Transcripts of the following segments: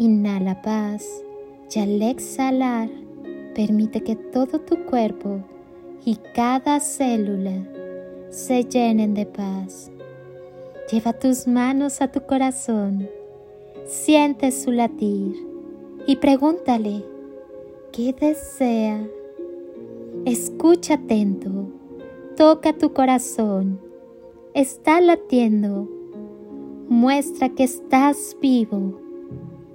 Inhala paz y al exhalar permite que todo tu cuerpo y cada célula se llenen de paz. Lleva tus manos a tu corazón, siente su latir y pregúntale, ¿qué desea? Escucha atento, toca tu corazón, está latiendo, muestra que estás vivo.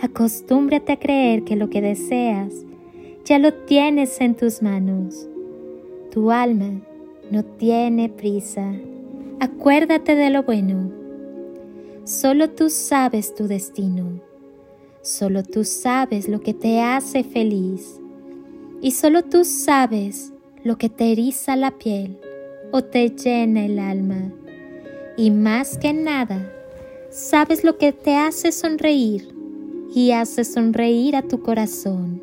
Acostúmbrate a creer que lo que deseas ya lo tienes en tus manos. Tu alma no tiene prisa. Acuérdate de lo bueno. Solo tú sabes tu destino. Solo tú sabes lo que te hace feliz. Y solo tú sabes lo que te eriza la piel o te llena el alma. Y más que nada, sabes lo que te hace sonreír y hace sonreír a tu corazón.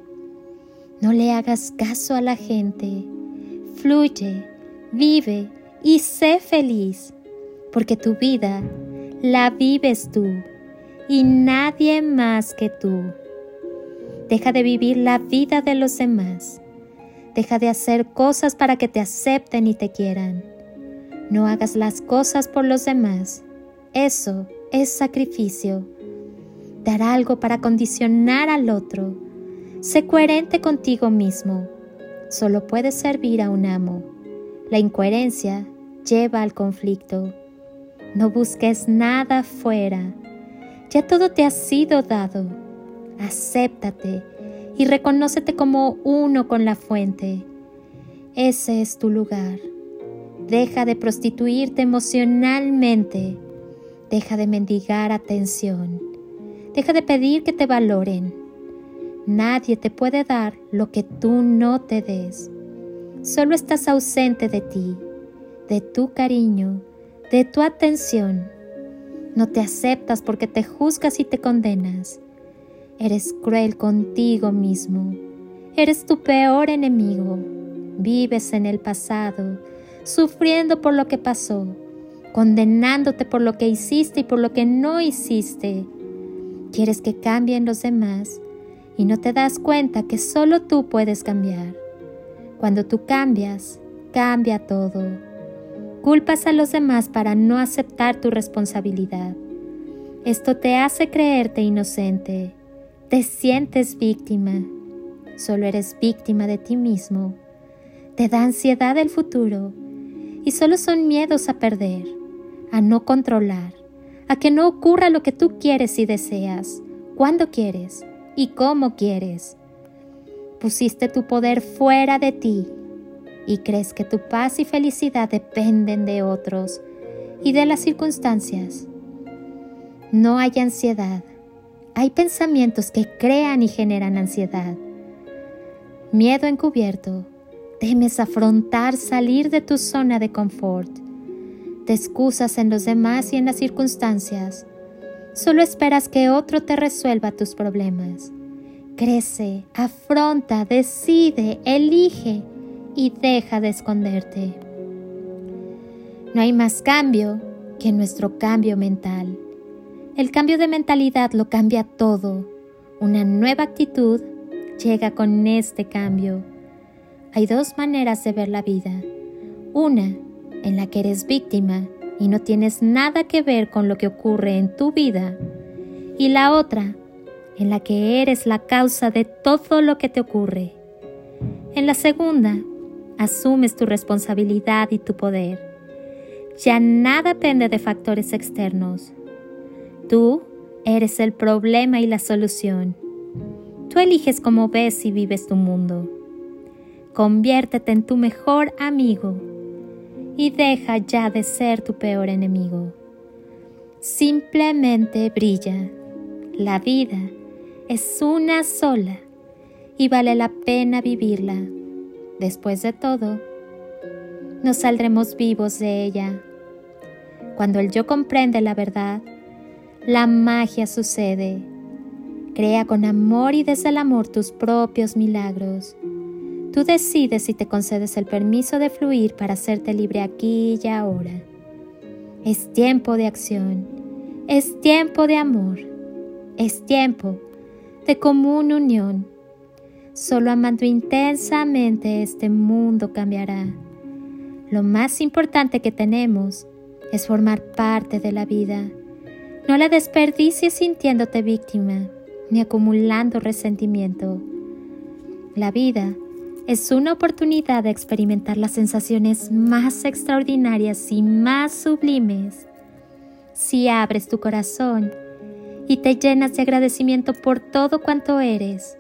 No le hagas caso a la gente. Fluye, vive y sé feliz, porque tu vida la vives tú y nadie más que tú. Deja de vivir la vida de los demás Deja de hacer cosas para que te acepten y te quieran. No hagas las cosas por los demás. Eso es sacrificio. Dar algo para condicionar al otro. Sé coherente contigo mismo. Solo puedes servir a un amo. La incoherencia lleva al conflicto. No busques nada fuera. Ya todo te ha sido dado. Acéptate y reconócete como uno con la fuente. Ese es tu lugar. Deja de prostituirte emocionalmente. Deja de mendigar atención. Deja de pedir que te valoren. Nadie te puede dar lo que tú no te des. Solo estás ausente de ti, de tu cariño, de tu atención. No te aceptas porque te juzgas y te condenas. Eres cruel contigo mismo. Eres tu peor enemigo. Vives en el pasado, sufriendo por lo que pasó, condenándote por lo que hiciste y por lo que no hiciste. Quieres que cambien los demás y no te das cuenta que solo tú puedes cambiar. Cuando tú cambias, cambia todo. Culpas a los demás para no aceptar tu responsabilidad. Esto te hace creerte inocente te sientes víctima, solo eres víctima de ti mismo. Te da ansiedad el futuro y solo son miedos a perder, a no controlar, a que no ocurra lo que tú quieres y deseas, cuando quieres y cómo quieres. Pusiste tu poder fuera de ti y crees que tu paz y felicidad dependen de otros y de las circunstancias. No hay ansiedad, hay pensamientos que crean y generan ansiedad. Miedo encubierto. Temes afrontar salir de tu zona de confort. Te excusas en los demás y en las circunstancias. Solo esperas que otro te resuelva tus problemas. crece, afronta, decide, elige y deja de esconderte. No hay más cambio que nuestro cambio mental. El cambio de mentalidad lo cambia todo. Una nueva actitud llega con este cambio. Hay dos maneras de ver la vida. Una en la que eres víctima y no tienes nada que ver con lo que ocurre en tu vida. Y la otra en la que eres la causa de todo lo que te ocurre. En la segunda, asumes tu responsabilidad y tu poder. Ya nada depende de factores externos. Tú eres el problema y la solución. Tú eliges cómo ves y vives tu mundo. Conviértete en tu mejor amigo y deja ya de ser tu peor enemigo. Simplemente brilla. La vida es una sola y vale la pena vivirla. Después de todo, nos saldremos vivos de ella. Cuando el yo comprende la verdad, la magia sucede. Crea con amor y desde el amor tus propios milagros. Tú decides si te concedes el permiso de fluir para hacerte libre aquí y ahora. Es tiempo de acción. Es tiempo de amor. Es tiempo de común unión. Solo amando intensamente este mundo cambiará. Lo más importante que tenemos es formar parte de la vida. No la desperdicies sintiéndote víctima ni acumulando resentimiento. La vida es una oportunidad de experimentar las sensaciones más extraordinarias y más sublimes. Si abres tu corazón y te llenas de agradecimiento por todo cuanto eres,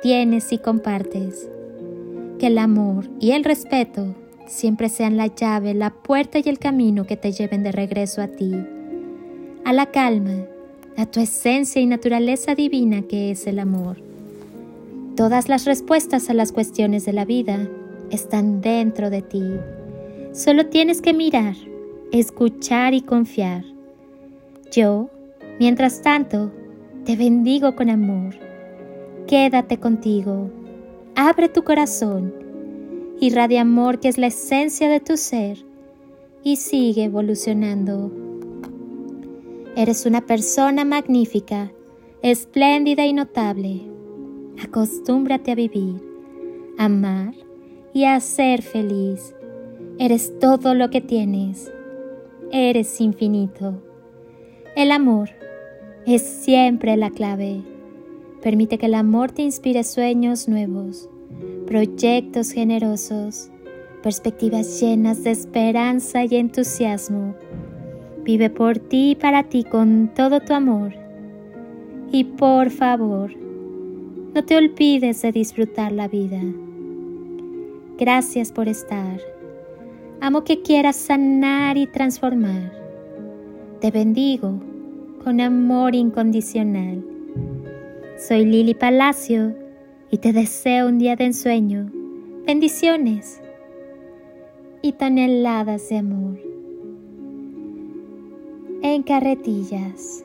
tienes y compartes. Que el amor y el respeto siempre sean la llave, la puerta y el camino que te lleven de regreso a ti, a la calma, a tu esencia y naturaleza divina que es el amor. Todas las respuestas a las cuestiones de la vida están dentro de ti. Solo tienes que mirar, escuchar y confiar. Yo Mientras tanto, te bendigo con amor. Quédate contigo. Abre tu corazón. Irradia amor que es la esencia de tu ser y sigue evolucionando. Eres una persona magnífica, espléndida y notable. Acostúmbrate a vivir, amar y a ser feliz. Eres todo lo que tienes. Eres infinito. El amor es siempre la clave. Permite que el amor te inspire sueños nuevos, proyectos generosos, perspectivas llenas de esperanza y entusiasmo. Vive por ti y para ti con todo tu amor. Y por favor, no te olvides de disfrutar la vida. Gracias por estar. Amo que quieras sanar y transformar. Te bendigo con amor incondicional. Soy Lili Palacio y te deseo un día de ensueño, bendiciones y toneladas de amor. En carretillas.